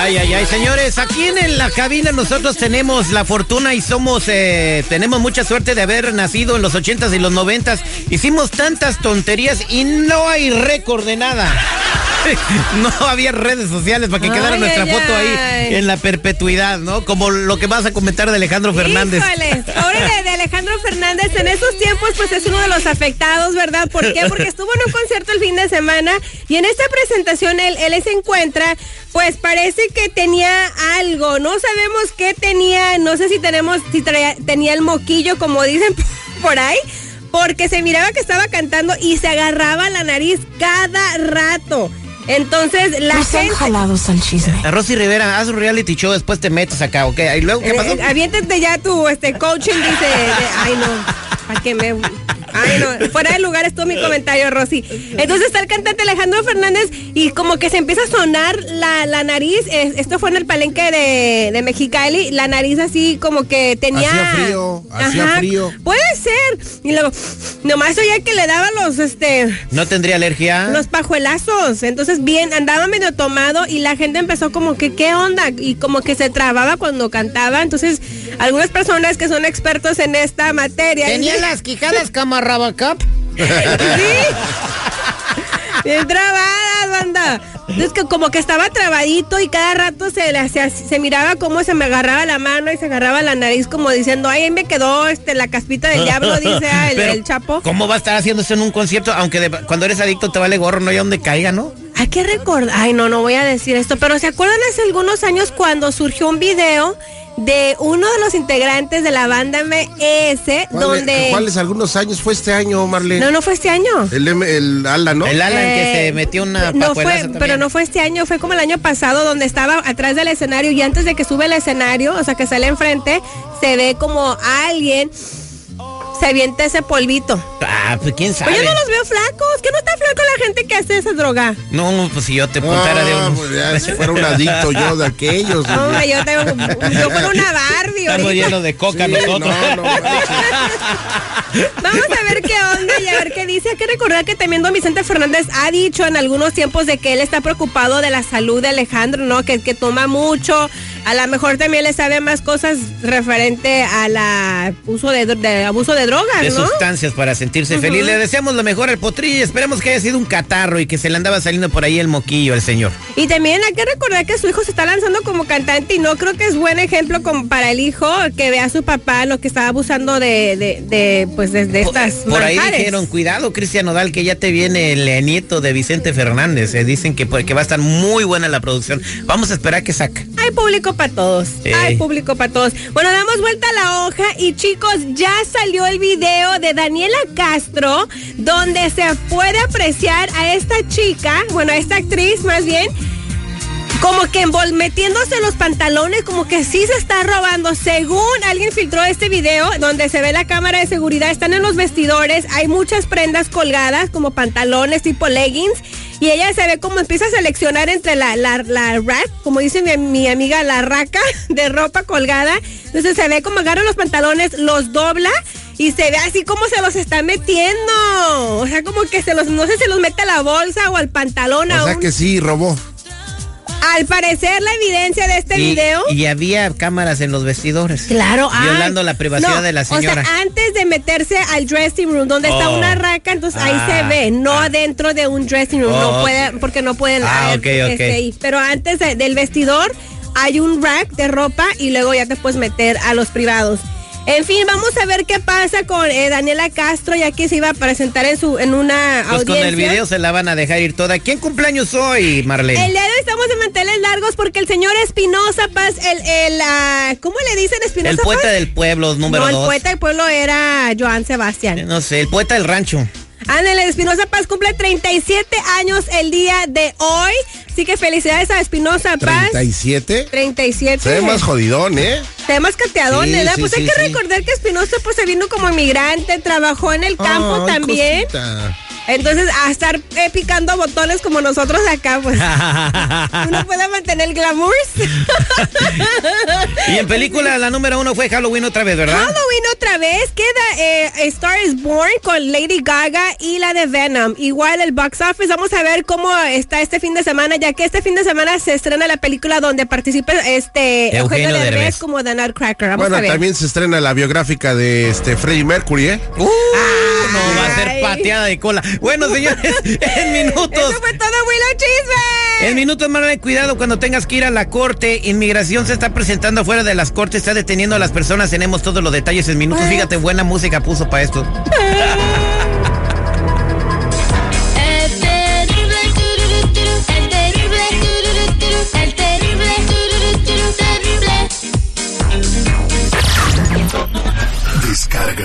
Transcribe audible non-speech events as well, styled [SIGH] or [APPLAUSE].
Ay, ay, ay, señores, aquí en la cabina nosotros tenemos la fortuna y somos, eh, tenemos mucha suerte de haber nacido en los ochentas y los noventas. Hicimos tantas tonterías y no hay récord de nada. [LAUGHS] No había redes sociales para que quedara Ay, nuestra ay, foto ahí en la perpetuidad, ¿no? Como lo que vas a comentar de Alejandro Fernández. Híjole, pobre de, de Alejandro Fernández en esos tiempos pues es uno de los afectados, ¿verdad? ¿Por qué? Porque estuvo en un concierto el fin de semana y en esta presentación él, él se encuentra, pues parece que tenía algo, no sabemos qué tenía, no sé si tenemos, si traía- tenía el moquillo como dicen [LAUGHS] por ahí. Porque se miraba que estaba cantando y se agarraba la nariz cada rato. Entonces la Nos han gente... jalado al chisme. A Rosy Rivera, haz un reality show, después te metes acá, ¿ok? ¿Y luego qué pasó? Eh, aviéntate ya tu este coaching, dice. de- ay, no. ¿Para qué me.? Ay, no. Fuera de lugar estuvo mi comentario, Rosy. Entonces está el cantante Alejandro Fernández y como que se empieza a sonar la, la nariz. Esto fue en el palenque de, de Mexicali. La nariz así como que tenía. Hacía frío, hacía frío. Puede ser. Y luego, nomás oía que le daba los, este. ¿No tendría alergia? Los pajuelazos. Entonces, bien, andaba medio tomado y la gente empezó como que, ¿qué onda? Y como que se trababa cuando cantaba. Entonces, algunas personas que son expertos en esta materia. ¿Tenía las quijadas camarrabacap? Bien trabadas, banda. Entonces, que como que estaba trabadito y cada rato se le hacía, se miraba cómo se me agarraba la mano y se agarraba la nariz como diciendo, ay, ahí me quedó este la caspita del diablo, dice ah, el, Pero, el chapo. ¿Cómo va a estar haciendo eso en un concierto? Aunque de- cuando eres adicto te vale gorro, no hay donde caiga, ¿no? Hay que recordar, ay no, no voy a decir esto, pero ¿se acuerdan hace algunos años cuando surgió un video de uno de los integrantes de la banda MS ¿Cuáles, donde... ¿Cuáles algunos años fue este año, Marlene? No, no fue este año. El, el Ala, ¿no? El Alan que Eh, se metió una no fue, también. pero no fue este año, fue como el año pasado donde estaba atrás del escenario y antes de que sube el escenario, o sea que sale enfrente, se ve como alguien se avienta ese polvito. Ah, pues quién sabe. Pues yo no los veo flacos, que no está flaco la gente que hace esa droga. No, pues si yo te contara de Ah, uno. pues ya, si fuera un adicto yo de aquellos. [LAUGHS] Hombre, yo tengo, yo fuera una Barbie Estamos ahorita. llenos de coca Sí, nosotros. no, no, Vamos a ver qué onda y a ver qué dice. Hay que recordar que también don Vicente Fernández ha dicho en algunos tiempos de que él está preocupado de la salud de Alejandro, ¿no? Que, que toma mucho. A lo mejor también le sabe más cosas referente a la uso de, de abuso de drogas, de ¿no? sustancias para sentirse feliz. Le deseamos lo mejor al potrillo y esperemos que haya sido un catarro y que se le andaba saliendo por ahí el moquillo al señor. Y también hay que recordar que su hijo se está lanzando como cantante y no creo que es buen ejemplo como para el hijo que vea a su papá lo que estaba abusando de, de, de, pues de, de estas Por ahí manjares. dijeron, cuidado Cristian Nodal, que ya te viene el nieto de Vicente Fernández. Eh, dicen que, pues, que va a estar muy buena la producción. Vamos a esperar que saca. Hay público para todos. Hay público para todos. Bueno, damos vuelta a la hoja y chicos, ya salió el video de Daniela Castro donde se puede apreciar a esta chica, bueno, a esta actriz más bien, como que metiéndose los pantalones, como que sí se está robando. Según alguien filtró este video donde se ve la cámara de seguridad, están en los vestidores, hay muchas prendas colgadas, como pantalones tipo leggings. Y ella se ve como empieza a seleccionar entre la, la, la rack, como dice mi, mi amiga, la raca [LAUGHS] de ropa colgada. Entonces se ve como agarra los pantalones, los dobla y se ve así como se los está metiendo. O sea, como que se los, no sé, se los mete a la bolsa o al pantalón. a O sea un- que sí, robó. Al parecer, la evidencia de este y, video. y había cámaras en los vestidores. Claro, ah, Violando la privacidad no, de la señora. O sea, antes de meterse al dressing room, donde está Oh. una raca, entonces ahí Ah, se ve, no ah. adentro de un dressing room, Oh, no ok. puede, porque no pueden Ah, haber, ok, ok. este. Pero antes de- del vestidor hay un rack de ropa y luego ya te puedes meter a los privados. En fin, vamos a ver qué pasa con eh, Daniela Castro, ya que se iba a presentar en su en una Pues con el video se la van a dejar ir toda. ¿Quién cumpleaños hoy, Marlene? El día de hoy estamos de manteles largos porque el señor Espinosa Paz, el, el ah, ¿cómo le dicen Espinosa El poeta Paz? del pueblo, número no, el dos. poeta del pueblo era Joan Sebastián. No sé, el poeta del rancho. Ándale, Espinosa Paz cumple 37 años el día de hoy. Así que felicidades a Espinosa Paz. 37. 37. Se ve más jodidón, ¿eh? Temas cateadones, Sí, ¿verdad? sí, pues hay que recordar que Espinosa pues se vino como inmigrante, trabajó en el campo también. cosita. Entonces, a estar eh, picando botones como nosotros acá, pues [LAUGHS] uno puede mantener el glamour. [LAUGHS] y en película la número uno fue Halloween otra vez, ¿verdad? Halloween otra vez, queda eh, Star is Born con Lady Gaga y la de Venom. Igual el box office, vamos a ver cómo está este fin de semana, ya que este fin de semana se estrena la película donde participa este Eugenio Eugenio Derbez Derbez. como The Nutcracker. Vamos Bueno, a ver. también se estrena la biográfica de este Freddie Mercury, ¿eh? Uh, no va a ser pateada de cola. Bueno, señores, [LAUGHS] en minutos. Eso fue todo, Willow Chisme. En minutos, Marlene, cuidado cuando tengas que ir a la corte. Inmigración se está presentando fuera de las cortes, está deteniendo a las personas. Tenemos todos los detalles en minutos. Fíjate, buena música puso para esto.